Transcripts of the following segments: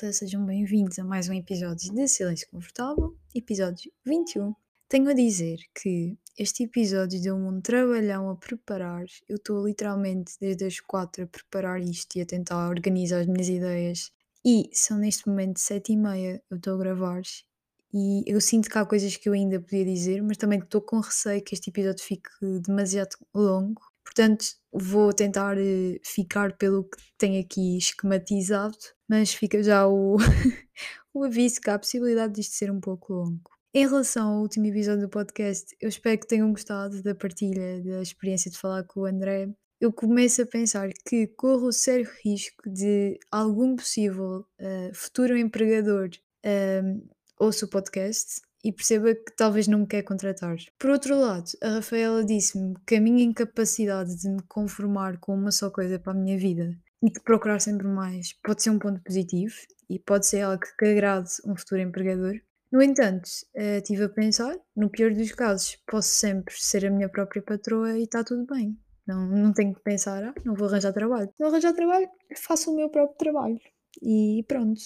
Malta, sejam bem-vindos a mais um episódio de Silêncio Confortável, episódio 21. Tenho a dizer que este episódio deu-me um trabalhão a preparar. Eu estou literalmente desde as 4 a preparar isto e a tentar organizar as minhas ideias. E são neste momento 7 e meia, eu estou a gravar e eu sinto que há coisas que eu ainda podia dizer, mas também estou com receio que este episódio fique demasiado longo. Portanto, vou tentar eh, ficar pelo que tenho aqui esquematizado, mas fica já o, o aviso que há a possibilidade disto ser um pouco longo. Em relação ao último episódio do podcast, eu espero que tenham gostado da partilha, da experiência de falar com o André. Eu começo a pensar que corro o sério risco de algum possível uh, futuro empregador uh, ouça o podcast e perceba que talvez não me quer contratar. Por outro lado, a Rafaela disse-me que a minha incapacidade de me conformar com uma só coisa para a minha vida e de procurar sempre mais pode ser um ponto positivo e pode ser algo que agrade um futuro empregador. No entanto, estive a pensar, no pior dos casos, posso sempre ser a minha própria patroa e está tudo bem. Não, não tenho que pensar, ah, não vou arranjar trabalho. Não arranjar trabalho, faço o meu próprio trabalho. E pronto.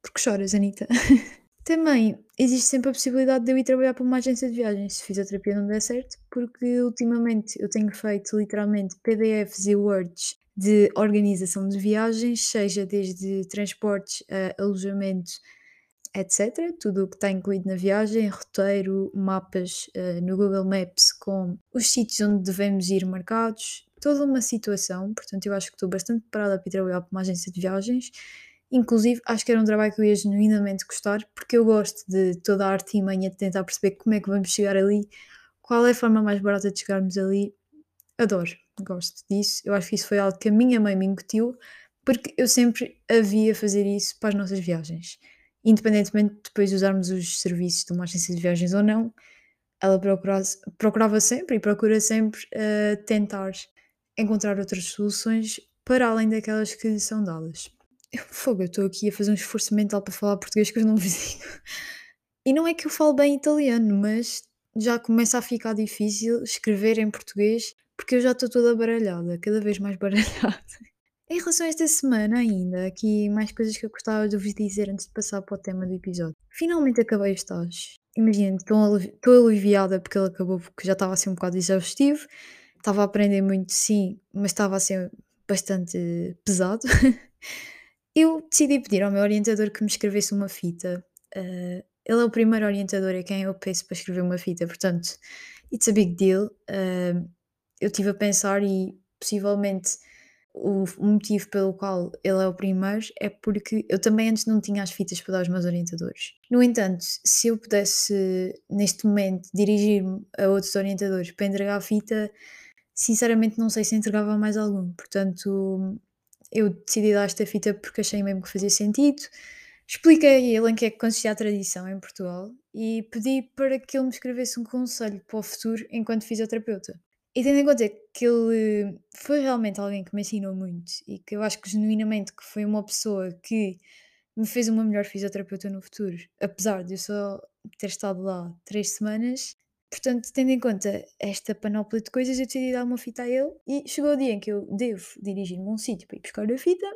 Porque choras, Anitta? Também existe sempre a possibilidade de eu ir trabalhar para uma agência de viagens se fisioterapia não der certo, porque ultimamente eu tenho feito literalmente PDFs e Words de organização de viagens, seja desde transportes a alojamento, etc. Tudo o que está incluído na viagem, roteiro, mapas uh, no Google Maps com os sítios onde devemos ir marcados, toda uma situação. Portanto, eu acho que estou bastante preparada para trabalhar para uma agência de viagens Inclusive, acho que era um trabalho que eu ia genuinamente gostar, porque eu gosto de toda a arte e manha de tentar perceber como é que vamos chegar ali, qual é a forma mais barata de chegarmos ali. Adoro, gosto disso. Eu acho que isso foi algo que a minha mãe me incutiu, porque eu sempre havia fazer isso para as nossas viagens. Independentemente de depois usarmos os serviços de uma agência de viagens ou não, ela procurava, procurava sempre e procura sempre uh, tentar encontrar outras soluções para além daquelas que são dadas. Fogo, eu estou aqui a fazer um esforço mental para falar português que eu não vizinho. E não é que eu falo bem italiano, mas já começa a ficar difícil escrever em português porque eu já estou toda baralhada, cada vez mais baralhada. Em relação a esta semana ainda, aqui mais coisas que eu gostava de vos dizer antes de passar para o tema do episódio. Finalmente acabei o estágio. Imagina, estou aliviada porque ele acabou, porque já estava a ser um bocado exaustivo. Estava a aprender muito, sim, mas estava a ser bastante pesado. Eu decidi pedir ao meu orientador que me escrevesse uma fita. Uh, ele é o primeiro orientador a quem eu peço para escrever uma fita, portanto, it's a big deal. Uh, eu estive a pensar e possivelmente o motivo pelo qual ele é o primeiro é porque eu também antes não tinha as fitas para dar aos meus orientadores. No entanto, se eu pudesse neste momento dirigir-me a outros orientadores para entregar a fita, sinceramente não sei se entregava mais algum. Portanto, eu decidi dar esta fita porque achei mesmo que fazia sentido. Expliquei a ele em que é que consistia a tradição em Portugal e pedi para que ele me escrevesse um conselho para o futuro enquanto fisioterapeuta. E tendo em conta que ele foi realmente alguém que me ensinou muito e que eu acho que genuinamente que foi uma pessoa que me fez uma melhor fisioterapeuta no futuro, apesar de eu só ter estado lá três semanas, Portanto, tendo em conta esta panóplia de coisas, eu decidi dar uma fita a ele e chegou o dia em que eu devo dirigir-me a um sítio para ir buscar a fita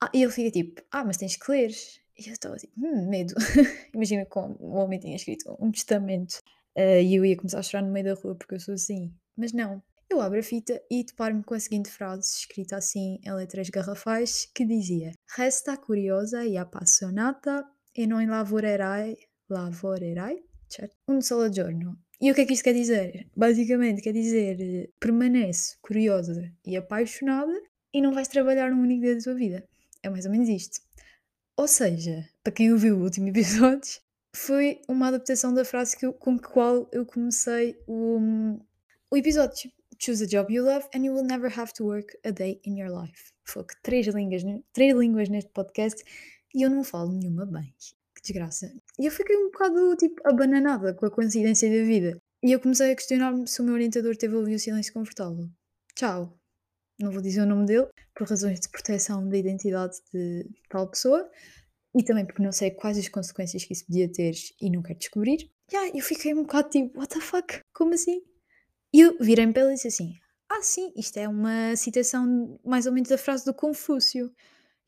ah, e ele fica tipo, ah, mas tens que ler. E eu estava assim, hum, medo. Imagina como o homem tinha escrito um testamento uh, e eu ia começar a chorar no meio da rua porque eu sou assim. Mas não, eu abro a fita e deparo-me com a seguinte frase, escrita assim em letras garrafais, que dizia Resta curiosa e apaixonata e non lavorerai, lavorerai certo? Um solo giorno. E o que é que isto quer dizer? Basicamente quer dizer permanece curiosa e apaixonada e não vais trabalhar um único dia da tua vida. É mais ou menos isto. Ou seja, para quem ouviu o último episódio, foi uma adaptação da frase que eu, com a qual eu comecei o, o episódio. Choose a job you love and you will never have to work a day in your life. Foi três línguas, três línguas neste podcast e eu não falo nenhuma bem. Que desgraça. E eu fiquei um bocado, tipo, abananada com a coincidência da vida. E eu comecei a questionar-me se o meu orientador teve a ouvir o silêncio confortável. Tchau. Não vou dizer o nome dele, por razões de proteção da identidade de tal pessoa. E também porque não sei quais as consequências que isso podia ter e não quero descobrir. E yeah, eu fiquei um bocado tipo, what the fuck? Como assim? E eu virei-me para e disse assim: Ah, sim, isto é uma citação mais ou menos da frase do Confúcio.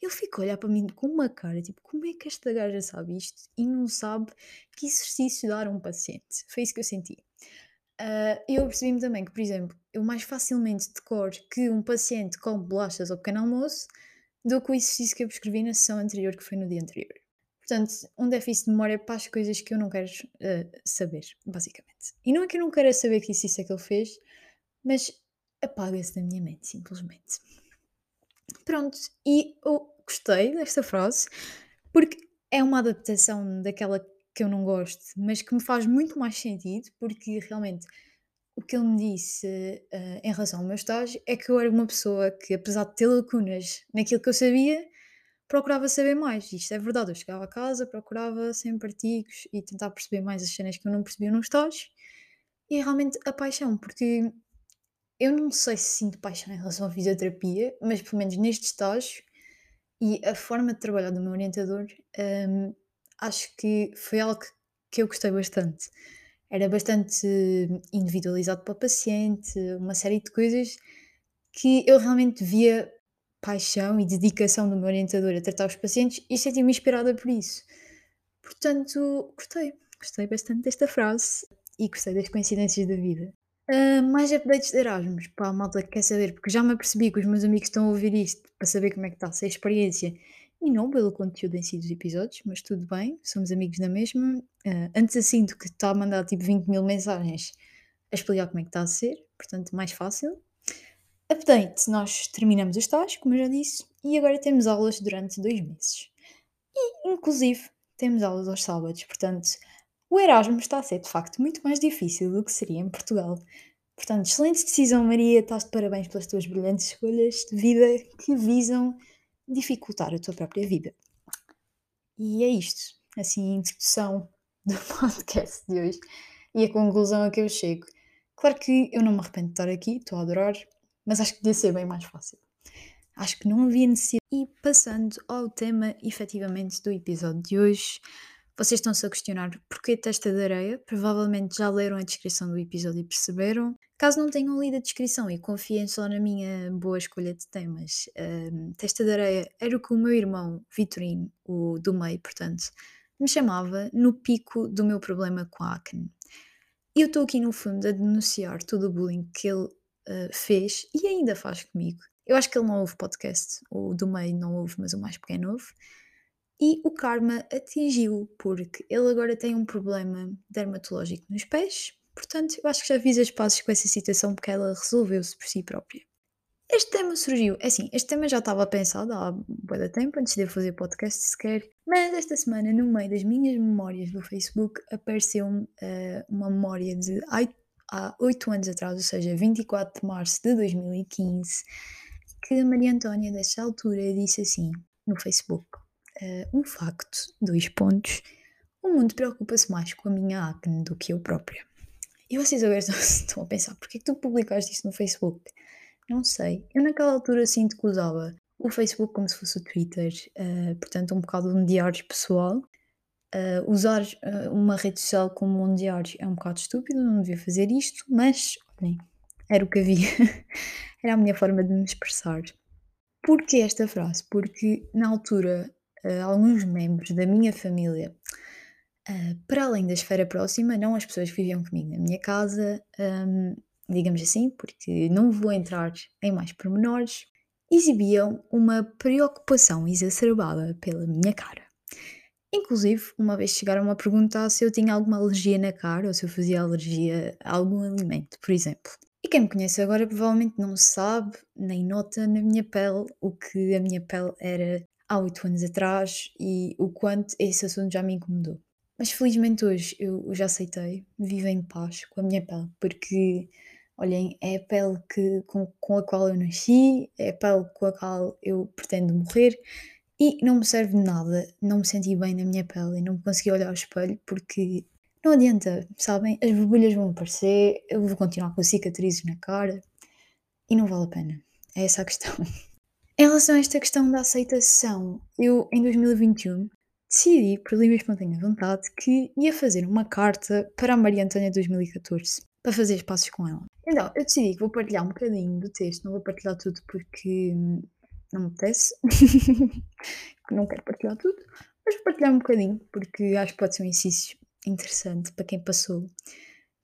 Ele ficou a olhar para mim com uma cara, tipo, como é que esta gaja sabe isto e não sabe que exercício dar a um paciente? Foi isso que eu senti. Uh, eu percebi-me também que, por exemplo, eu mais facilmente decoro que um paciente come bolachas ao pequeno almoço do que o exercício que eu prescrevi na sessão anterior, que foi no dia anterior. Portanto, um déficit de memória para as coisas que eu não quero uh, saber, basicamente. E não é que eu não queira saber que exercício é que ele fez, mas apaga-se da minha mente, simplesmente. Pronto, e eu gostei desta frase, porque é uma adaptação daquela que eu não gosto, mas que me faz muito mais sentido, porque realmente o que ele me disse uh, em relação ao meu estágio é que eu era uma pessoa que, apesar de ter lacunas naquilo que eu sabia, procurava saber mais. Isto é verdade, eu chegava a casa, procurava sempre artigos e tentar perceber mais as cenas que eu não percebia no estágio. E é realmente a paixão, porque eu não sei se sinto paixão em relação à fisioterapia, mas pelo menos neste estágio e a forma de trabalhar do meu orientador, um, acho que foi algo que eu gostei bastante. Era bastante individualizado para o paciente, uma série de coisas que eu realmente via paixão e dedicação do meu orientador a tratar os pacientes e senti-me inspirada por isso. Portanto, gostei, gostei bastante desta frase e gostei das coincidências da vida. Uh, mais updates de Erasmus, pá, a malta que quer saber, porque já me apercebi que os meus amigos estão a ouvir isto para saber como é que está a ser a experiência e não pelo conteúdo em si dos episódios, mas tudo bem, somos amigos da mesma. Uh, antes assim do que está a mandar tipo 20 mil mensagens a explicar como é que está a ser, portanto, mais fácil. Update: nós terminamos os estágio, como eu já disse, e agora temos aulas durante dois meses. E, inclusive, temos aulas aos sábados, portanto, o Erasmus está a ser de facto muito mais difícil do que seria em Portugal. Portanto, excelente decisão, Maria, estás de parabéns pelas tuas brilhantes escolhas de vida que visam dificultar a tua própria vida. E é isto, assim, a introdução do podcast de hoje e a conclusão a que eu chego. Claro que eu não me arrependo de estar aqui, estou a adorar, mas acho que podia ser bem mais fácil. Acho que não havia necessidade. E passando ao tema efetivamente do episódio de hoje, vocês estão-se a questionar porquê testa de areia? Provavelmente já leram a descrição do episódio e perceberam. Caso não tenham lido a descrição e confiem só na minha boa escolha de temas, um, testa de areia era o que o meu irmão Vitorino, o do meio, portanto, me chamava no pico do meu problema com a acne. Eu estou aqui no fundo a denunciar todo o bullying que ele uh, fez e ainda faz comigo. Eu acho que ele não ouve podcast, o do meio não ouve, mas o mais pequeno ouve. E o karma atingiu, porque ele agora tem um problema dermatológico nos pés, Portanto, eu acho que já fiz as pazes com essa situação porque ela resolveu-se por si própria. Este tema surgiu, é assim, este tema já estava pensado há muito tempo, antes de eu fazer podcast sequer, mas esta semana, no meio das minhas memórias do Facebook, apareceu-me uh, uma memória de há 8 anos atrás, ou seja, 24 de março de 2015, que Maria Antónia, desta altura, disse assim no Facebook: uh, Um facto, dois pontos, o mundo preocupa-se mais com a minha acne do que eu própria. E vocês agora estão a pensar, porquê que tu publicaste isso no Facebook? Não sei. Eu naquela altura sinto que usava o Facebook como se fosse o Twitter, uh, portanto um bocado um diário pessoal. Uh, usar uh, uma rede social como um diário é um bocado estúpido, não devia fazer isto, mas olhem, era o que havia. era a minha forma de me expressar. Porquê esta frase? Porque na altura alguns membros da minha família Uh, para além da esfera próxima, não as pessoas que viviam comigo na minha casa, um, digamos assim, porque não vou entrar em mais pormenores, exibiam uma preocupação exacerbada pela minha cara. Inclusive, uma vez chegaram a perguntar se eu tinha alguma alergia na cara ou se eu fazia alergia a algum alimento, por exemplo. E quem me conhece agora provavelmente não sabe nem nota na minha pele o que a minha pele era há oito anos atrás e o quanto esse assunto já me incomodou. Mas felizmente hoje eu já aceitei, vivo em paz com a minha pele, porque olhem, é a pele que, com, com a qual eu nasci, é a pele com a qual eu pretendo morrer e não me serve de nada não me senti bem na minha pele e não consegui olhar ao espelho porque não adianta, sabem? As borbulhas vão aparecer, eu vou continuar com cicatrizes na cara e não vale a pena. É essa a questão. Em relação a esta questão da aceitação, eu em 2021 decidi, por livre e espontânea vontade, que ia fazer uma carta para a Maria Antônia 2014, para fazer espaços com ela. Então, eu decidi que vou partilhar um bocadinho do texto, não vou partilhar tudo porque, não me apetece, não quero partilhar tudo, mas vou partilhar um bocadinho, porque acho que pode ser um exercício interessante para quem passou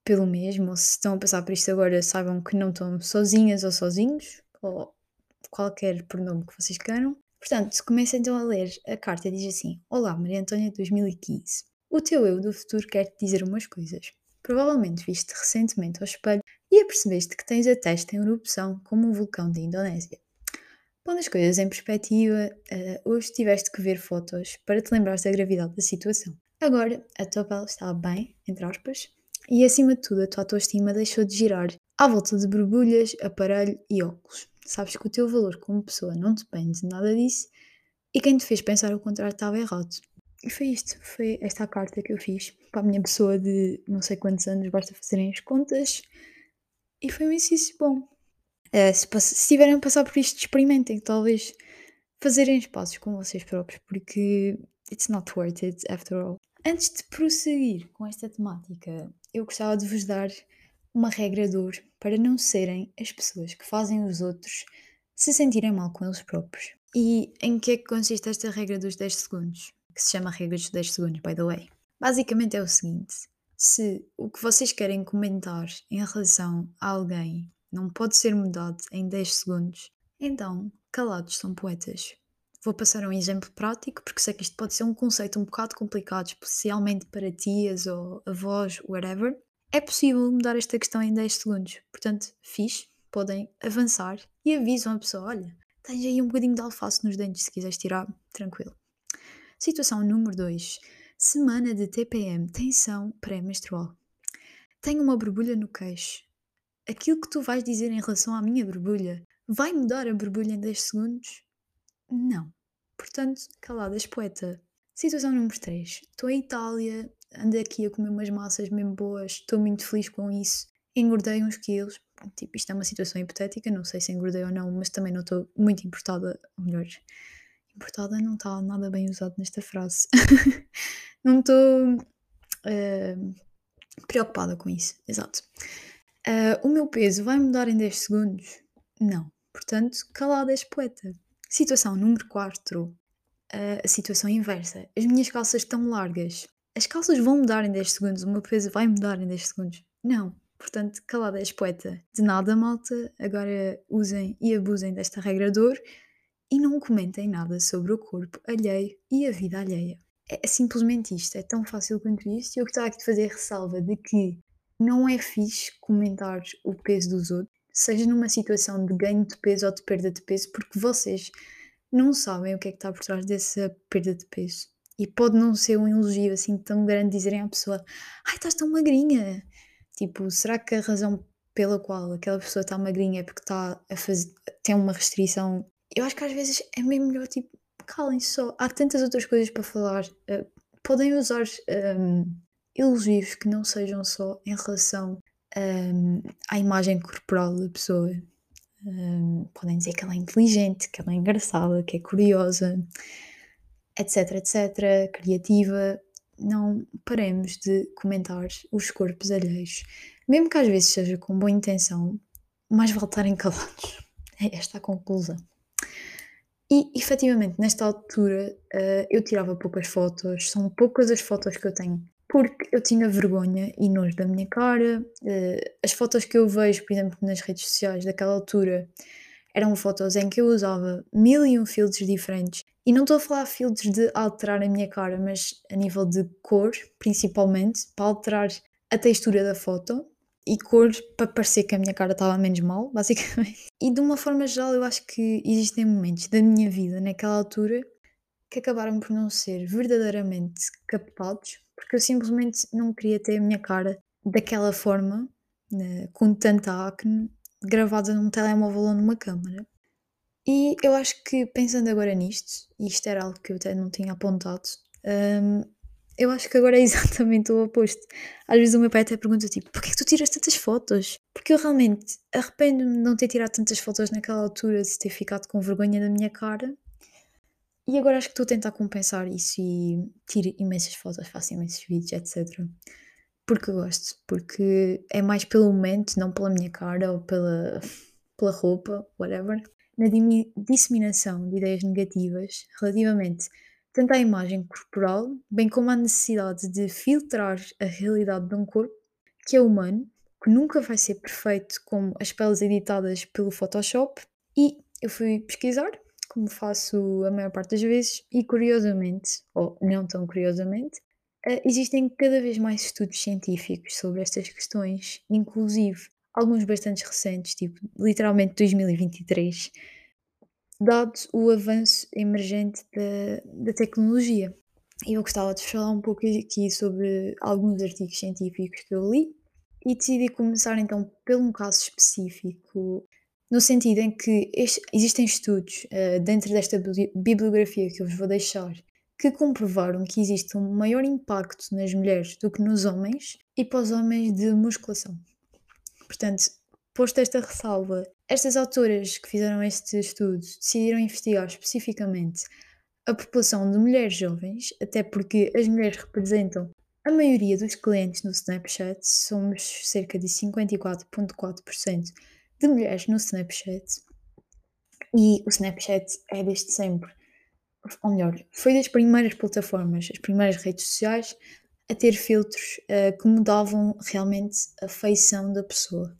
pelo mesmo, ou se estão a passar por isto agora, saibam que não estão sozinhas ou sozinhos, ou qualquer pronome que vocês queiram. Portanto, começa então a ler a carta diz assim: Olá, Maria Antônia 2015. O teu eu do futuro quer te dizer umas coisas. Provavelmente viste recentemente ao espelho e apercebeste que tens a testa em erupção como um vulcão da Indonésia. Pondo as coisas em perspectiva, uh, hoje tiveste que ver fotos para te lembrares da gravidade da situação. Agora, a tua pele está bem, entre aspas, e acima de tudo a tua autoestima deixou de girar à volta de borbulhas, aparelho e óculos. Sabes que o teu valor como pessoa não depende de nada disso e quem te fez pensar o contrário estava errado. E foi isto, foi esta carta que eu fiz para a minha pessoa de não sei quantos anos, basta fazerem as contas. E foi um exercício bom. Uh, se, se estiverem a passar por isto, experimentem, talvez fazerem espaços com vocês próprios, porque it's not worth it after all. Antes de prosseguir com esta temática, eu gostava de vos dar uma regra de para não serem as pessoas que fazem os outros se sentirem mal com eles próprios. E em que é que consiste esta regra dos 10 segundos? Que se chama regra dos 10 segundos, by the way. Basicamente é o seguinte: se o que vocês querem comentar em relação a alguém não pode ser mudado em 10 segundos, então calados são poetas. Vou passar um exemplo prático, porque sei que isto pode ser um conceito um bocado complicado, especialmente para tias ou avós, whatever. É possível mudar esta questão em 10 segundos. Portanto, fiz, podem avançar e avisam a pessoa: olha, tens aí um bocadinho de alface nos dentes, se quiseres tirar, tranquilo. Situação número 2. Semana de TPM, tensão pré-menstrual. Tenho uma borbulha no queixo. Aquilo que tu vais dizer em relação à minha borbulha vai mudar a borbulha em 10 segundos? Não. Portanto, caladas poeta. Situação número 3. Estou em Itália, ando aqui a comer umas massas mesmo boas, estou muito feliz com isso. Engordei uns quilos. Tipo, isto é uma situação hipotética, não sei se engordei ou não, mas também não estou muito importada, ou melhor, importada não está nada bem usado nesta frase. não estou uh, preocupada com isso, exato. Uh, o meu peso vai mudar em 10 segundos? Não. Portanto, calada és poeta. Situação número 4. Uh, a situação inversa. As minhas calças estão largas as calças vão mudar em 10 segundos, o meu peso vai mudar em 10 segundos. Não. Portanto, calada és poeta. De nada, malta. Agora usem e abusem desta regra de e não comentem nada sobre o corpo alheio e a vida alheia. É, é simplesmente isto, é tão fácil quanto isto. E eu gostava aqui de fazer ressalva de que não é fixe comentar o peso dos outros, seja numa situação de ganho de peso ou de perda de peso, porque vocês não sabem o que é que está por trás dessa perda de peso. E pode não ser um elogio assim tão grande dizerem à pessoa: Ai, estás tão magrinha. Tipo, será que a razão pela qual aquela pessoa está magrinha é porque está a fazer, tem uma restrição? Eu acho que às vezes é mesmo melhor, tipo, calem-se só. Há tantas outras coisas para falar. Uh, podem usar um, elogios que não sejam só em relação um, à imagem corporal da pessoa. Um, podem dizer que ela é inteligente, que ela é engraçada, que é curiosa etc, etc, criativa, não paremos de comentar os corpos alheios. Mesmo que às vezes seja com boa intenção, mais vale estarem calados. É esta a conclusão. E efetivamente, nesta altura, uh, eu tirava poucas fotos, são poucas as fotos que eu tenho, porque eu tinha vergonha e nojo da minha cara. Uh, as fotos que eu vejo, por exemplo, nas redes sociais daquela altura, eram fotos em que eu usava mil e um filtros diferentes e não estou a falar filtros de alterar a minha cara, mas a nível de cor, principalmente, para alterar a textura da foto e cor para parecer que a minha cara estava menos mal, basicamente. E de uma forma geral, eu acho que existem momentos da minha vida naquela altura que acabaram por não ser verdadeiramente captados, porque eu simplesmente não queria ter a minha cara daquela forma, né, com tanta acne, gravada num telemóvel ou numa câmera. E eu acho que pensando agora nisto, e isto era algo que eu até não tinha apontado, um, eu acho que agora é exatamente o oposto. Às vezes o meu pai até pergunta tipo, porquê é que tu tiras tantas fotos? Porque eu realmente arrependo-me de não ter tirado tantas fotos naquela altura, de ter ficado com vergonha da minha cara. E agora acho que estou a tentar compensar isso e tiro imensas fotos, faço imensos vídeos, etc. Porque gosto, porque é mais pelo momento, não pela minha cara ou pela pela roupa, whatever, na disseminação de ideias negativas relativamente tanto à imagem corporal, bem como à necessidade de filtrar a realidade de um corpo que é humano, que nunca vai ser perfeito como as peles editadas pelo Photoshop. E eu fui pesquisar, como faço a maior parte das vezes, e curiosamente, ou não tão curiosamente, eh, existem cada vez mais estudos científicos sobre estas questões, inclusive alguns bastante recentes, tipo literalmente 2023, dado o avanço emergente da, da tecnologia. E eu gostava de falar um pouco aqui sobre alguns artigos científicos que eu li e decidi começar então por um caso específico, no sentido em que este, existem estudos uh, dentro desta bibliografia que eu vos vou deixar que comprovaram que existe um maior impacto nas mulheres do que nos homens e para os homens de musculação. Portanto, posto esta ressalva, estas autoras que fizeram este estudo decidiram investigar especificamente a população de mulheres jovens, até porque as mulheres representam a maioria dos clientes no Snapchat, somos cerca de 54,4% de mulheres no Snapchat. E o Snapchat é desde sempre, ou melhor, foi das primeiras plataformas, as primeiras redes sociais a ter filtros uh, que mudavam realmente a feição da pessoa.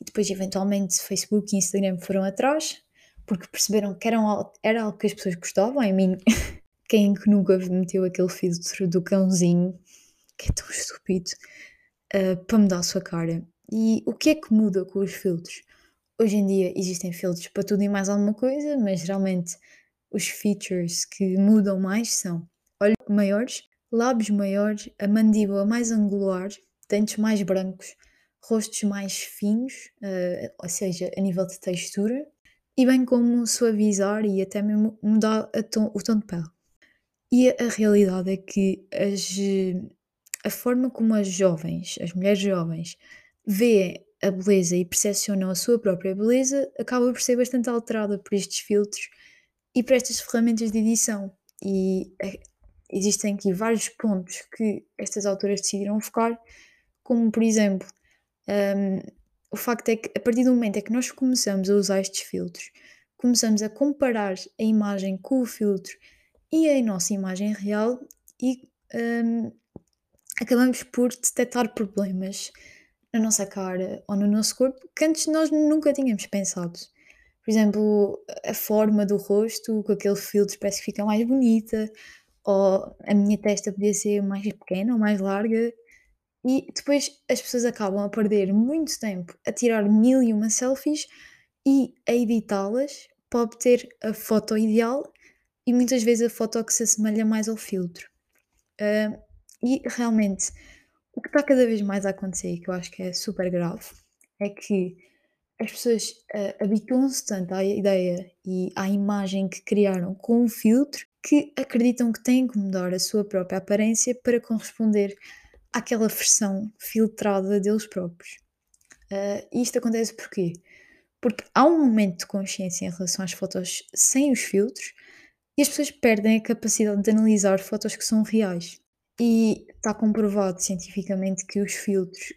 E depois, eventualmente, Facebook e Instagram foram atrás, porque perceberam que eram, era algo que as pessoas gostavam. I mean, quem que nunca meteu aquele filtro do cãozinho, que é tão estúpido, uh, para mudar a sua cara? E o que é que muda com os filtros? Hoje em dia existem filtros para tudo e mais alguma coisa, mas geralmente os features que mudam mais são olhos maiores, lábios maiores, a mandíbula mais angular, dentes mais brancos, rostos mais finos, uh, ou seja, a nível de textura, e bem como suavizar e até mesmo mudar tom, o tom de pele. E a, a realidade é que as, a forma como as jovens, as mulheres jovens, veem a beleza e percepcionam a sua própria beleza acaba por ser bastante alterada por estes filtros e por estas ferramentas de edição. E é, existem aqui vários pontos que estas autoras decidiram focar, como por exemplo, um, o facto é que a partir do momento em que nós começamos a usar estes filtros, começamos a comparar a imagem com o filtro e a nossa imagem real e um, acabamos por detectar problemas na nossa cara ou no nosso corpo que antes nós nunca tínhamos pensado. Por exemplo, a forma do rosto com aquele filtro parece que fica mais bonita, ou a minha testa podia ser mais pequena ou mais larga, e depois as pessoas acabam a perder muito tempo a tirar mil e uma selfies e a editá-las para obter a foto ideal e muitas vezes a foto que se assemelha mais ao filtro. Uh, e realmente, o que está cada vez mais a acontecer, e que eu acho que é super grave, é que as pessoas uh, habituam-se tanto à ideia e à imagem que criaram com o filtro que acreditam que têm que mudar a sua própria aparência para corresponder àquela versão filtrada deles próprios. Uh, e isto acontece porquê? Porque há um momento de consciência em relação às fotos sem os filtros e as pessoas perdem a capacidade de analisar fotos que são reais. E está comprovado cientificamente que os filtros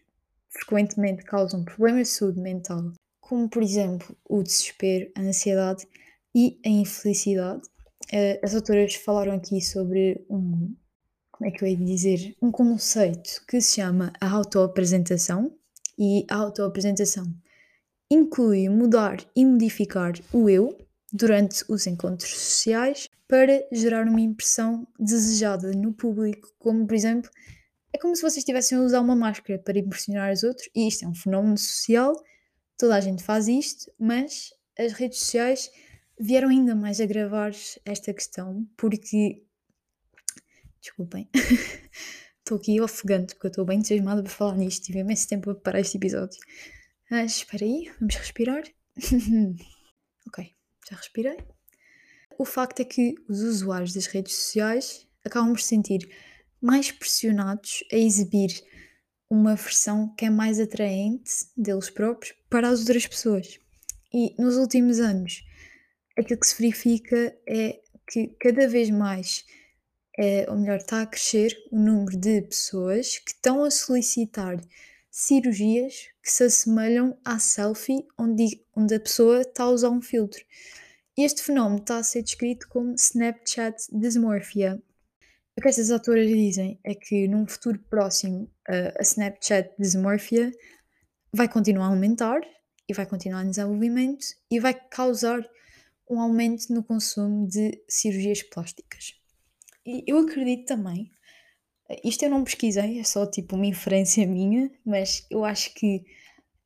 frequentemente causam problemas de saúde mental, como por exemplo o desespero, a ansiedade e a infelicidade. Uh, as autoras falaram aqui sobre um, como é que eu ia dizer, um conceito que se chama a autoapresentação e a autoapresentação inclui mudar e modificar o eu durante os encontros sociais para gerar uma impressão desejada no público, como por exemplo, é como se vocês estivessem a usar uma máscara para impressionar os outros, e isto é um fenómeno social, toda a gente faz isto, mas as redes sociais vieram ainda mais agravar esta questão, porque Desculpem. Estou aqui ofegante porque eu estou bem entusiasmada para falar nisto. Tive imenso tempo a preparar este episódio. Mas espera aí, vamos respirar. ok, já respirei. O facto é que os usuários das redes sociais acabam por se sentir mais pressionados a exibir uma versão que é mais atraente deles próprios para as outras pessoas. E nos últimos anos, aquilo que se verifica é que cada vez mais é, ou melhor, está a crescer o número de pessoas que estão a solicitar cirurgias que se assemelham à selfie onde, onde a pessoa está a usar um filtro. Este fenómeno está a ser descrito como Snapchat dysmorphia. O que estas autoras dizem é que num futuro próximo a Snapchat dysmorphia vai continuar a aumentar e vai continuar em desenvolvimento e vai causar um aumento no consumo de cirurgias plásticas. E eu acredito também, isto eu não pesquisei, é só tipo uma inferência minha, mas eu acho que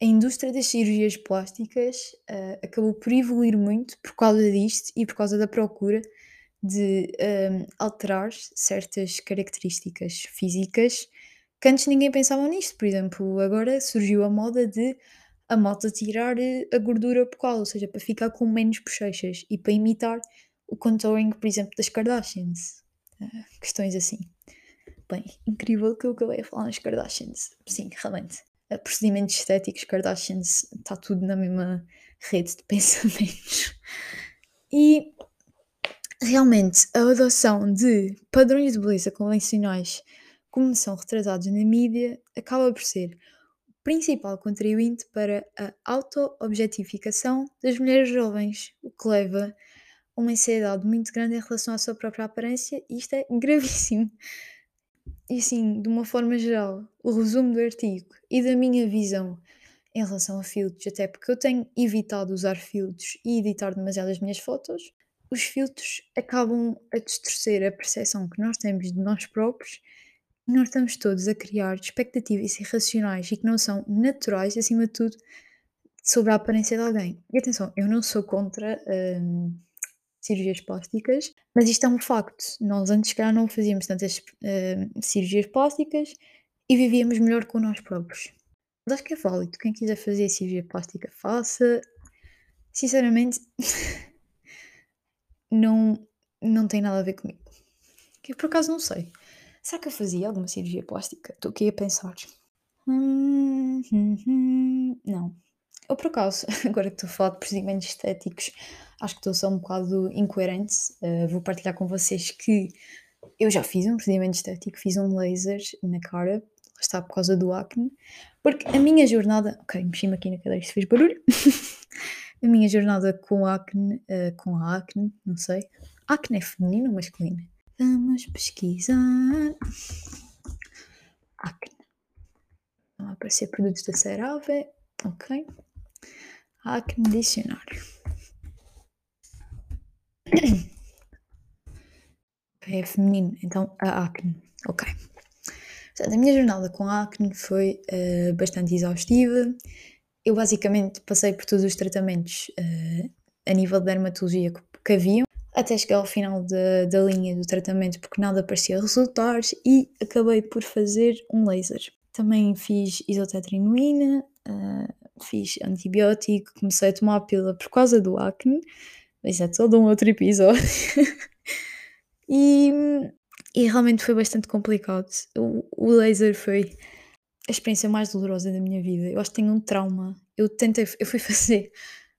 a indústria das cirurgias plásticas uh, acabou por evoluir muito por causa disto e por causa da procura de um, ehm, alterar certas características físicas que antes ninguém pensava nisto. Por exemplo, agora surgiu a moda de a malta tirar eh, a gordura bucal, ou seja, para ficar com menos bochechas e para imitar o contouring, por exemplo, das Kardashians. Uh, questões assim. Bem, incrível que eu acabei a falar nas Kardashians. Sim, realmente. Procedimentos estéticos, Kardashians, está tudo na mesma rede de pensamentos. E realmente a adoção de padrões de beleza convencionais como são retratados na mídia acaba por ser principal contribuinte para a auto-objetificação das mulheres jovens, o que leva a uma ansiedade muito grande em relação à sua própria aparência, e isto é gravíssimo. E assim, de uma forma geral, o resumo do artigo e da minha visão em relação a filtros, até porque eu tenho evitado usar filtros e editar demasiado as minhas fotos, os filtros acabam a distorcer a percepção que nós temos de nós próprios nós estamos todos a criar expectativas irracionais e que não são naturais, acima de tudo, sobre a aparência de alguém. E atenção, eu não sou contra hum, cirurgias plásticas, mas isto é um facto. Nós antes, cá não fazíamos tantas hum, cirurgias plásticas e vivíamos melhor com nós próprios. Mas acho que é válido. Quem quiser fazer cirurgia plástica, faça. Sinceramente, não, não tem nada a ver comigo. Que por acaso não sei. Será que eu fazia alguma cirurgia plástica? Estou aqui a pensar. Hum, hum, hum, não. Eu, por acaso, agora que estou a falar de procedimentos estéticos, acho que estou só um bocado incoerente. Uh, vou partilhar com vocês que eu já fiz um procedimento estético, fiz um laser na cara, está por causa do acne, porque a minha jornada. Ok, mexi-me aqui na cadeira, isto fez barulho. a minha jornada com acne, uh, com a acne, não sei. Acne é feminino ou masculino? Vamos pesquisar. Acne. Vão aparecer produtos da CeraVe. Ok. Acne dicionário. É feminino, então a acne. Ok. Portanto, a minha jornada com a acne foi uh, bastante exaustiva. Eu basicamente passei por todos os tratamentos uh, a nível de dermatologia que, haviam até chegar ao final da, da linha do tratamento porque nada parecia resultar e acabei por fazer um laser. Também fiz isotetrinoína, uh, fiz antibiótico, comecei a tomar a pílula por causa do acne, mas é todo um outro episódio. e, e realmente foi bastante complicado. O, o laser foi a experiência mais dolorosa da minha vida. Eu acho que tenho um trauma. Eu tentei, eu fui fazer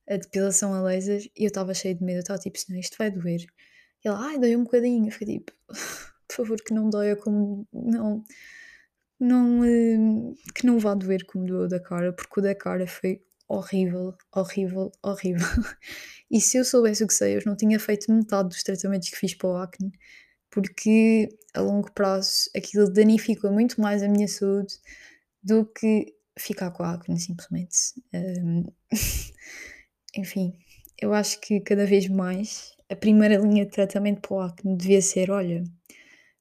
a depilação a laser e eu estava cheia de medo, eu estava tipo, não, isto vai doer. E ela, ai, dói um bocadinho. Eu fiquei tipo, por favor, que não doia como. Não. Não. Eh, que não vá doer como doeu da cara, porque o da cara foi horrível, horrível, horrível. E se eu soubesse o que sei, eu não tinha feito metade dos tratamentos que fiz para o acne, porque a longo prazo aquilo danificou muito mais a minha saúde do que ficar com a acne, simplesmente. Um... enfim, eu acho que cada vez mais a primeira linha de tratamento para o acne devia ser: olha,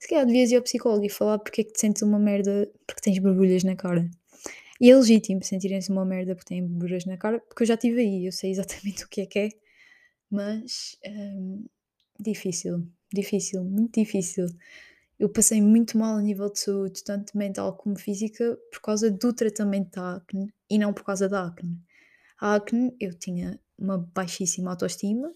se calhar devias ir ao psicólogo e falar porque é que te sentes uma merda porque tens borbulhas na cara. E é legítimo sentirem-se uma merda porque têm borbulhas na cara, porque eu já estive aí, eu sei exatamente o que é que é, mas hum, difícil, difícil, muito difícil. Eu passei muito mal a nível de saúde, tanto mental como física, por causa do tratamento da acne e não por causa da acne. A acne, eu tinha uma baixíssima autoestima,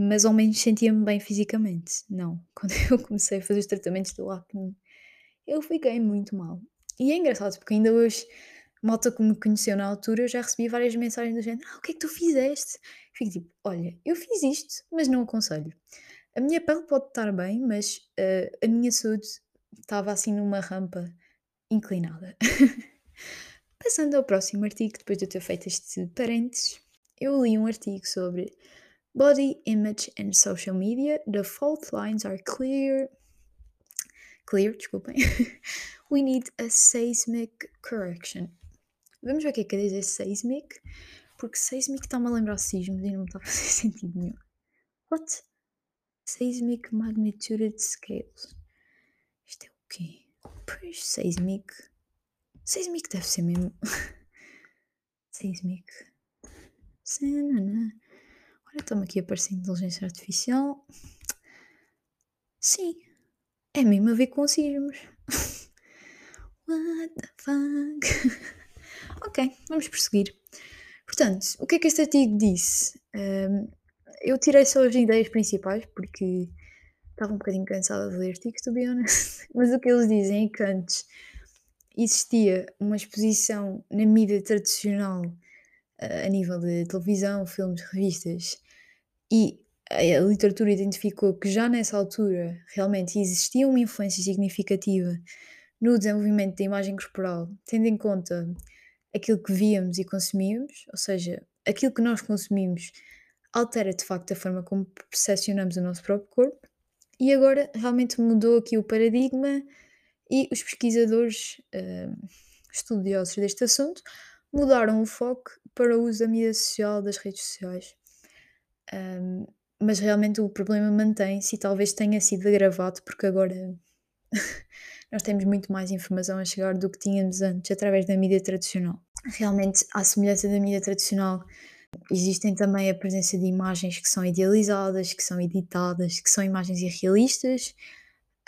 mas ao menos sentia-me bem fisicamente. Não, quando eu comecei a fazer os tratamentos do acne, eu fiquei muito mal. E é engraçado porque ainda hoje, malta que me conheceu na altura, eu já recebi várias mensagens do género: Ah, o que é que tu fizeste? Fico tipo: Olha, eu fiz isto, mas não aconselho. A minha pele pode estar bem, mas uh, a minha saúde estava assim numa rampa inclinada. Passando ao próximo artigo, depois de eu ter feito este parênteses, eu li um artigo sobre Body Image and Social Media. The fault lines are clear. Clear, desculpem. We need a seismic correction. Vamos ver o que é que quer dizer seismic, porque seismic está-me a lembrar sismos e não está a fazer sentido nenhum. What? Seismic magnitude scales. Isto é o quê? Pois, seismic. Seismic deve ser mesmo. seismic. Olha, está-me aqui a aparecer inteligência artificial. Sim, é mesmo a ver com sismos. What the fuck? ok, vamos prosseguir. Portanto, o que é que este artigo disse? Um, eu tirei só as ideias principais porque estava um bocadinho cansada de ler artigos, to be honest. Mas o que eles dizem é que antes existia uma exposição na mídia tradicional uh, a nível de televisão, filmes, revistas e a literatura identificou que já nessa altura realmente existia uma influência significativa no desenvolvimento da imagem corporal, tendo em conta aquilo que víamos e consumíamos, ou seja, aquilo que nós consumimos altera de facto a forma como percepcionamos o nosso próprio corpo, e agora realmente mudou aqui o paradigma e os pesquisadores uh, estudiosos deste assunto mudaram o foco para o uso da mídia social, das redes sociais. Um, mas realmente o problema mantém-se e talvez tenha sido agravado porque agora nós temos muito mais informação a chegar do que tínhamos antes através da mídia tradicional. Realmente, à semelhança da mídia tradicional, existem também a presença de imagens que são idealizadas, que são editadas, que são imagens irrealistas,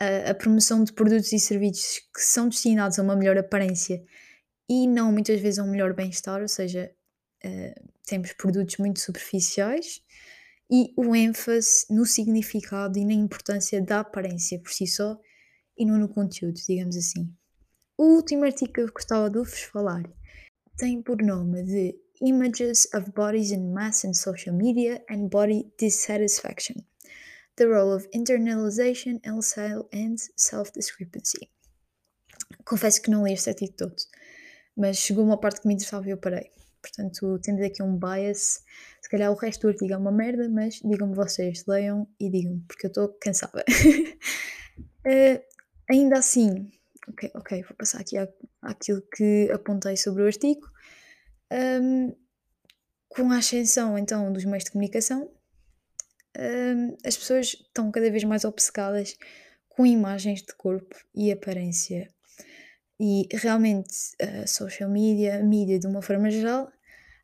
a, a promoção de produtos e serviços que são destinados a uma melhor aparência e não muitas vezes a um melhor bem-estar, ou seja, uh, temos produtos muito superficiais e o ênfase no significado e na importância da aparência por si só e não no conteúdo, digamos assim. O último artigo que eu gostava de vos falar tem por nome de Images of Bodies in Mass and Social Media and Body Dissatisfaction. The Role of Internalization and Self-Discrepancy. Confesso que não li este artigo todo, mas chegou uma parte que me interessava e eu parei. Portanto, tendo aqui um bias, se calhar o resto do artigo é uma merda, mas digam-me vocês, leiam e digam-me, porque eu estou cansada. uh, Ainda assim, ok, ok, vou passar aqui àquilo que apontei sobre o artigo. Um, com a ascensão então dos meios de comunicação, um, as pessoas estão cada vez mais obcecadas com imagens de corpo e aparência. E realmente a social media, a mídia de uma forma geral,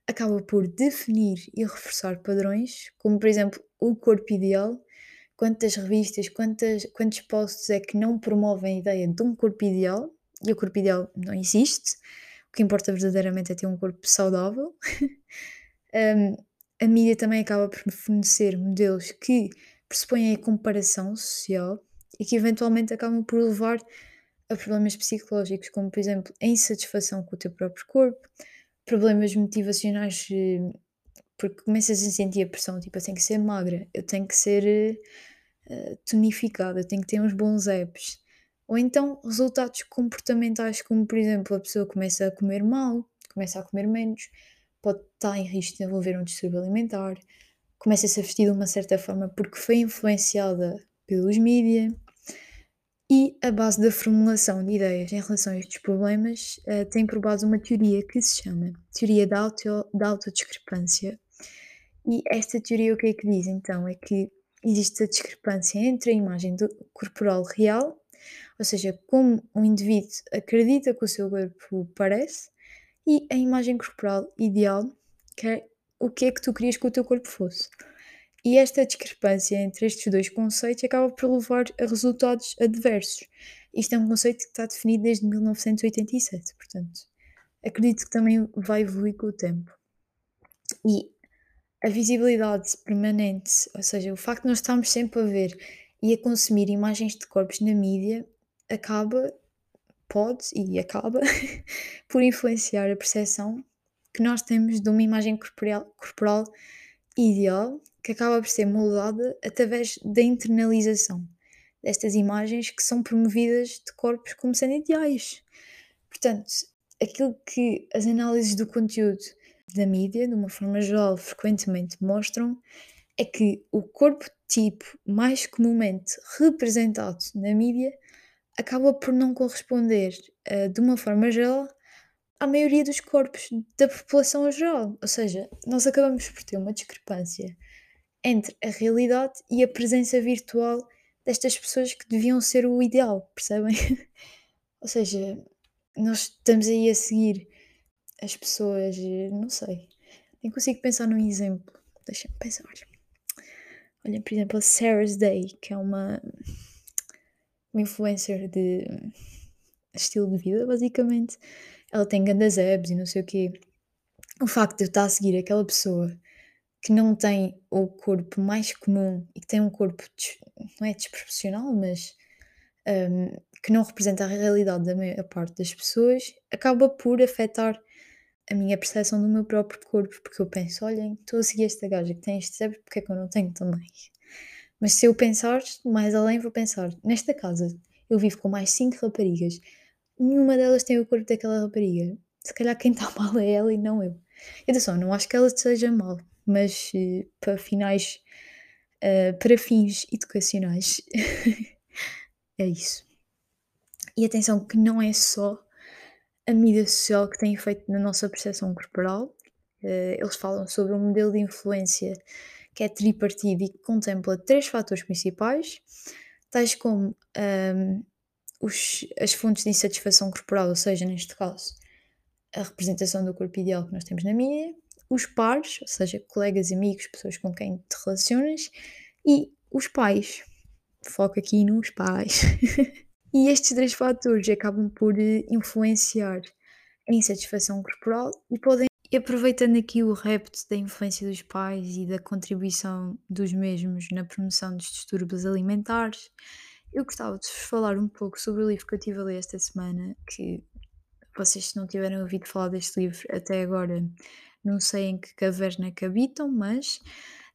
acaba por definir e reforçar padrões, como por exemplo o corpo ideal, quantas revistas, quantas, quantos posts é que não promovem a ideia de um corpo ideal, e o corpo ideal não existe, o que importa verdadeiramente é ter um corpo saudável. um, a mídia também acaba por fornecer modelos que pressupõem a comparação social e que eventualmente acabam por levar a problemas psicológicos, como por exemplo a insatisfação com o teu próprio corpo, problemas motivacionais eh, porque começas a sentir a pressão, tipo, eu tenho que ser magra, eu tenho que ser uh, tonificada, eu tenho que ter uns bons apps. Ou então resultados comportamentais, como por exemplo, a pessoa começa a comer mal, começa a comer menos, pode estar em risco de desenvolver um distúrbio alimentar, começa-se a vestir de uma certa forma porque foi influenciada pelos mídias. E a base da formulação de ideias em relação a estes problemas uh, tem por base uma teoria que se chama Teoria da, auto, da Autodiscrepância, e esta teoria o que é que diz então? É que existe a discrepância entre a imagem do corporal real, ou seja, como um indivíduo acredita que o seu corpo parece, e a imagem corporal ideal, que é o que é que tu querias que o teu corpo fosse. E esta discrepância entre estes dois conceitos acaba por levar a resultados adversos. Isto é um conceito que está definido desde 1987, portanto, acredito que também vai evoluir com o tempo. E a visibilidade permanente, ou seja, o facto de nós estarmos sempre a ver e a consumir imagens de corpos na mídia, acaba, pode e acaba por influenciar a percepção que nós temos de uma imagem corporal, corporal ideal que acaba por ser moldada através da internalização destas imagens que são promovidas de corpos como sendo ideais. Portanto, aquilo que as análises do conteúdo da mídia, de uma forma geral, frequentemente mostram é que o corpo tipo mais comumente representado na mídia acaba por não corresponder, uh, de uma forma geral, à maioria dos corpos da população geral. Ou seja, nós acabamos por ter uma discrepância entre a realidade e a presença virtual destas pessoas que deviam ser o ideal, percebem? Ou seja, nós estamos aí a seguir as pessoas, não sei, nem consigo pensar num exemplo. Deixa-me pensar. Olhem, por exemplo, a Sarah's Day, que é uma, uma influencer de estilo de vida, basicamente. Ela tem grandes abs e não sei o quê. O facto de eu estar a seguir aquela pessoa que não tem o corpo mais comum e que tem um corpo, não é desproporcional, mas um, que não representa a realidade da maior parte das pessoas, acaba por afetar a minha percepção do meu próprio corpo, porque eu penso, olhem, estou a seguir esta gaja que tem este cérebro, porque é que eu não tenho também? Mas se eu pensar mais além, vou pensar, nesta casa eu vivo com mais cinco raparigas, nenhuma delas tem o corpo daquela rapariga. Se calhar quem está mal é ela e não eu. E atenção, não acho que ela seja mal, mas uh, para finais, uh, para fins educacionais, é isso. E atenção que não é só a mídia social que tem efeito na nossa percepção corporal. Uh, eles falam sobre um modelo de influência que é tripartido e que contempla três fatores principais, tais como um, os, as fontes de insatisfação corporal, ou seja, neste caso, a representação do corpo ideal que nós temos na mídia, os pares, ou seja, colegas, amigos, pessoas com quem te relacionas, e os pais. Foco aqui nos pais. E estes três fatores acabam por eh, influenciar a insatisfação corporal e podem, e aproveitando aqui o repto da influência dos pais e da contribuição dos mesmos na promoção dos distúrbios alimentares, eu gostava de vos falar um pouco sobre o livro que eu tive a ler esta semana, que vocês se não tiverem ouvido falar deste livro até agora, não sei em que caverna que habitam, mas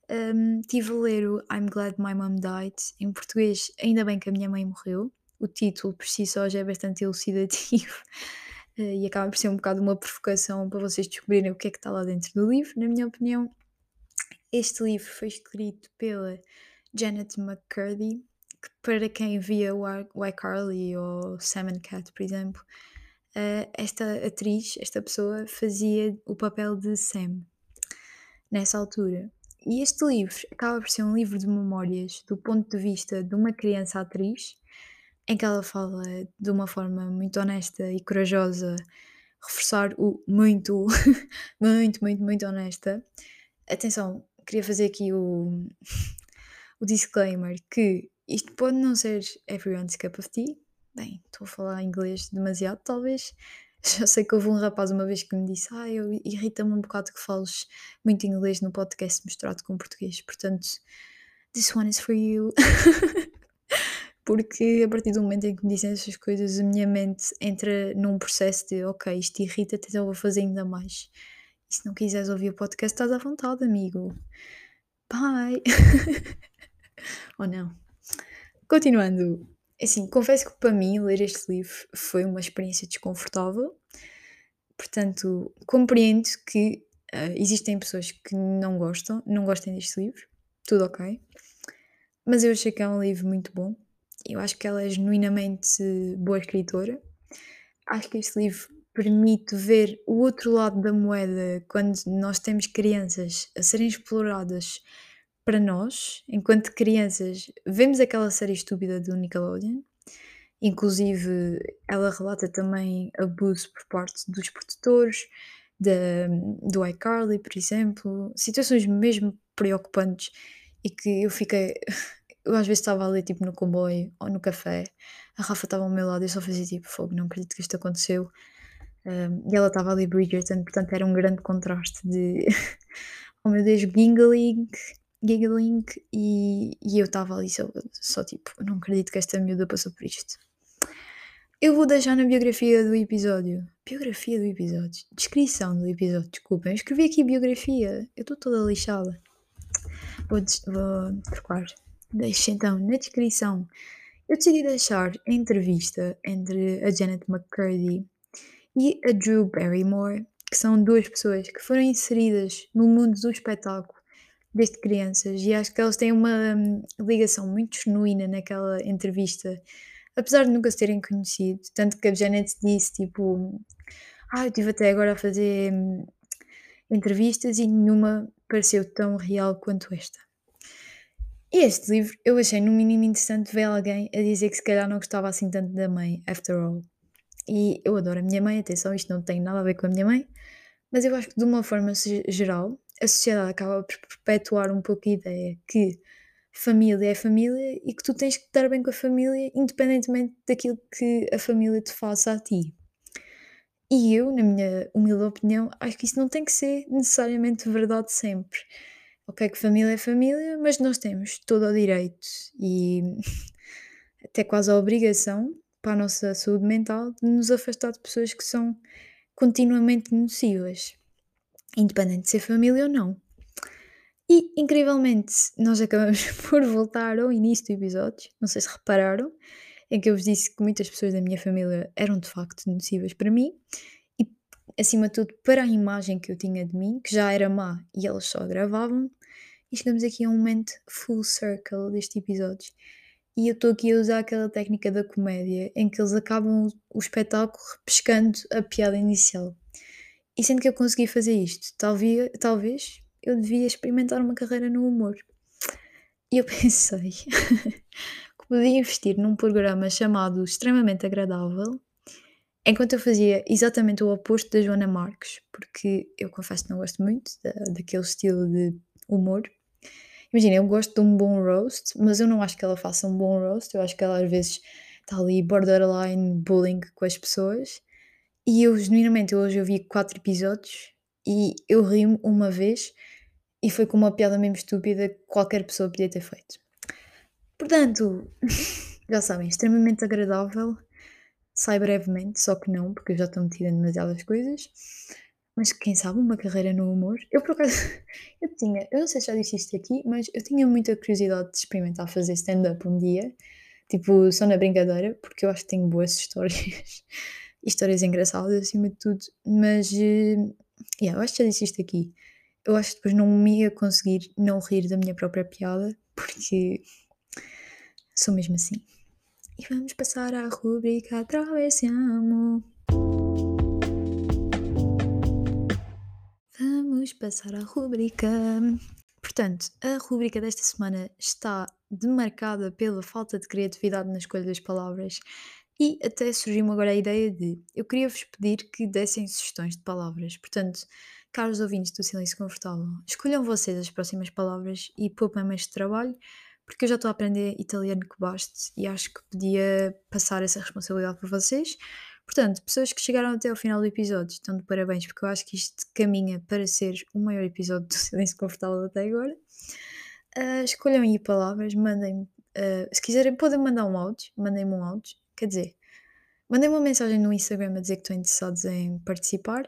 um, tive a ler o I'm Glad My Mom Died, em português, Ainda Bem que a Minha Mãe Morreu, o título por si só já é bastante elucidativo eh, e acaba por ser um bocado uma provocação para vocês descobrirem o que é que está lá dentro do livro. Na minha opinião, este livro foi escrito pela Janet McCurdy, que para quem via o iCarly ou Sam and Cat, por exemplo, eh, esta atriz, esta pessoa, fazia o papel de Sam nessa altura. E este livro acaba por ser um livro de memórias do ponto de vista de uma criança atriz em que ela fala de uma forma muito honesta e corajosa, reforçar o muito, muito, muito, muito honesta. Atenção, queria fazer aqui o, o disclaimer que isto pode não ser everyone's cup of tea. Bem, estou a falar inglês demasiado, talvez. Já sei que houve um rapaz uma vez que me disse: Ah, irrita-me um bocado que fales muito inglês no podcast misturado com português, portanto, this one is for you. porque a partir do momento em que me dizem essas coisas, a minha mente entra num processo de ok, isto irrita-te, então vou fazer ainda mais. E se não quiseres ouvir o podcast, estás à vontade, amigo. Bye! Ou não? Continuando, assim, confesso que para mim ler este livro foi uma experiência desconfortável, portanto, compreendo que uh, existem pessoas que não gostam, não gostem deste livro, tudo ok, mas eu achei que é um livro muito bom. Eu acho que ela é genuinamente boa escritora. Acho que este livro permite ver o outro lado da moeda quando nós temos crianças a serem exploradas para nós, enquanto crianças, vemos aquela série estúpida do Nickelodeon. Inclusive, ela relata também abuso por parte dos produtores, da, do iCarly, por exemplo, situações mesmo preocupantes e que eu fiquei eu às vezes estava ali tipo no comboio ou no café, a Rafa estava ao meu lado e eu só fazia tipo fogo, não acredito que isto aconteceu. Um, e ela estava ali Bridgerton, portanto era um grande contraste de oh meu Deus, giggling, giggling e, e eu estava ali só, só tipo, não acredito que esta miúda passou por isto. Eu vou deixar na biografia do episódio. Biografia do episódio. Descrição do episódio, desculpem. Eu escrevi aqui biografia. Eu estou toda lixada. Vou, vou trocar. Deixe então na descrição. Eu decidi deixar a entrevista entre a Janet McCurdy e a Drew Barrymore, que são duas pessoas que foram inseridas no mundo do espetáculo desde crianças e acho que elas têm uma hum, ligação muito genuína naquela entrevista, apesar de nunca se terem conhecido. Tanto que a Janet disse, tipo, ah, eu estive até agora a fazer hum, entrevistas e nenhuma pareceu tão real quanto esta. E este livro eu achei no mínimo interessante ver alguém a dizer que se calhar não gostava assim tanto da mãe, after all. E eu adoro a minha mãe, atenção, isto não tem nada a ver com a minha mãe, mas eu acho que de uma forma geral a sociedade acaba por perpetuar um pouco a ideia que família é família e que tu tens que estar bem com a família independentemente daquilo que a família te faça a ti. E eu, na minha humilde opinião, acho que isso não tem que ser necessariamente verdade sempre. Ok, que família é família, mas nós temos todo o direito e até quase a obrigação para a nossa saúde mental de nos afastar de pessoas que são continuamente nocivas independente de ser família ou não. E, incrivelmente, nós acabamos por voltar ao início do episódio, não sei se repararam, em que eu vos disse que muitas pessoas da minha família eram de facto nocivas para mim e, acima de tudo, para a imagem que eu tinha de mim, que já era má e elas só gravavam. E chegamos aqui a um momento full circle deste episódio. E eu estou aqui a usar aquela técnica da comédia em que eles acabam o espetáculo repescando a piada inicial. E sendo que eu consegui fazer isto, talvez, talvez eu devia experimentar uma carreira no humor. E eu pensei que podia investir num programa chamado Extremamente Agradável, enquanto eu fazia exatamente o oposto da Joana Marques, porque eu confesso que não gosto muito da, daquele estilo de humor. Imagina, eu gosto de um bom roast, mas eu não acho que ela faça um bom roast, eu acho que ela às vezes está ali borderline bullying com as pessoas. E eu, genuinamente, hoje eu vi quatro episódios e eu ri-me uma vez e foi com uma piada mesmo estúpida que qualquer pessoa podia ter feito. Portanto, já sabem, extremamente agradável. Sai brevemente, só que não, porque eu já estou metida em demasiadas coisas. Mas quem sabe, uma carreira no humor. Eu por acaso, eu tinha, eu não sei se já disse isto aqui, mas eu tinha muita curiosidade de experimentar fazer stand-up um dia. Tipo, só na brincadeira, porque eu acho que tenho boas histórias histórias engraçadas acima de tudo, mas uh, yeah, eu acho que já disse isto aqui. Eu acho que depois não me ia conseguir não rir da minha própria piada, porque sou mesmo assim. E vamos passar à rubrica Atravessamos. Vamos passar à rubrica. Portanto, a rubrica desta semana está demarcada pela falta de criatividade na escolha das palavras e até surgiu-me agora a ideia de eu queria vos pedir que dessem sugestões de palavras. Portanto, caros ouvintes do Silêncio Confortável, escolham vocês as próximas palavras e poupem-me este trabalho, porque eu já estou a aprender italiano que baste e acho que podia passar essa responsabilidade para vocês. Portanto, pessoas que chegaram até ao final do episódio, estão de parabéns, porque eu acho que isto caminha para ser o maior episódio do Silêncio Confortável até agora. Uh, escolham aí palavras, mandem-me. Uh, se quiserem, podem mandar um áudio, mandem-me um áudio Quer dizer, mandei uma mensagem no Instagram a dizer que estão interessados em participar.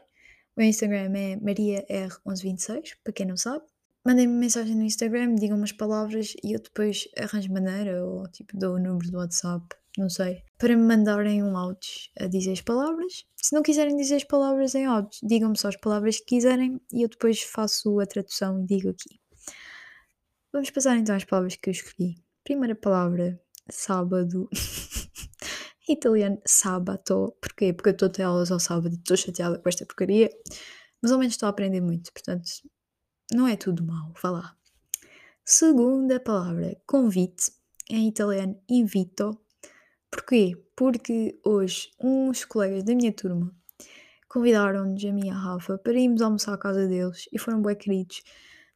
O meu Instagram é mariar1126, para quem não sabe. Mandem-me uma mensagem no Instagram, digam umas palavras e eu depois arranjo maneira ou tipo dou o número do WhatsApp, não sei, para me mandarem um áudio a dizer as palavras. Se não quiserem dizer as palavras em áudio, digam-me só as palavras que quiserem e eu depois faço a tradução e digo aqui. Vamos passar então às palavras que eu escolhi. Primeira palavra, sábado. italiano sábado. Porquê? Porque eu estou a ter aulas ao sábado estou chateada com esta porcaria. Mas ao menos estou a aprender muito, portanto, não é tudo mal. Vá lá. Segunda palavra, convite. Em italiano, invito. Porquê? Porque hoje uns colegas da minha turma convidaram-nos, a mim e a Rafa, para irmos almoçar à casa deles e foram bem queridos.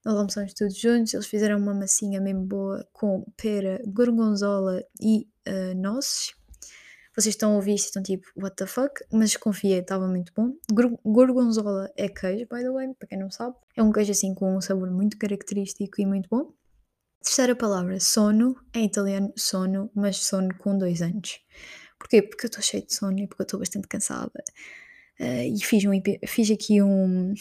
Nós almoçamos todos juntos, eles fizeram uma massinha mesmo boa com pera, gorgonzola e uh, nozes vocês estão a ouvir isto e estão tipo, what the fuck? Mas confiei, estava muito bom. Gorgonzola é queijo, by the way, para quem não sabe. É um queijo assim com um sabor muito característico e muito bom. Terceira palavra, sono. Em italiano, sono, mas sono com dois anos. Porquê? Porque eu estou cheio de sono e porque eu estou bastante cansada. Uh, e fiz, um, fiz aqui um,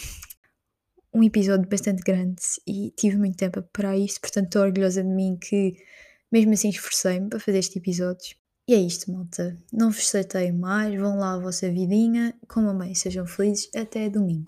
um episódio bastante grande e tive muito tempo para isto, portanto estou orgulhosa de mim que mesmo assim esforcei-me para fazer este episódio. E é isto, malta. Não vos mais, vão lá a vossa vidinha, comam bem, sejam felizes, até domingo.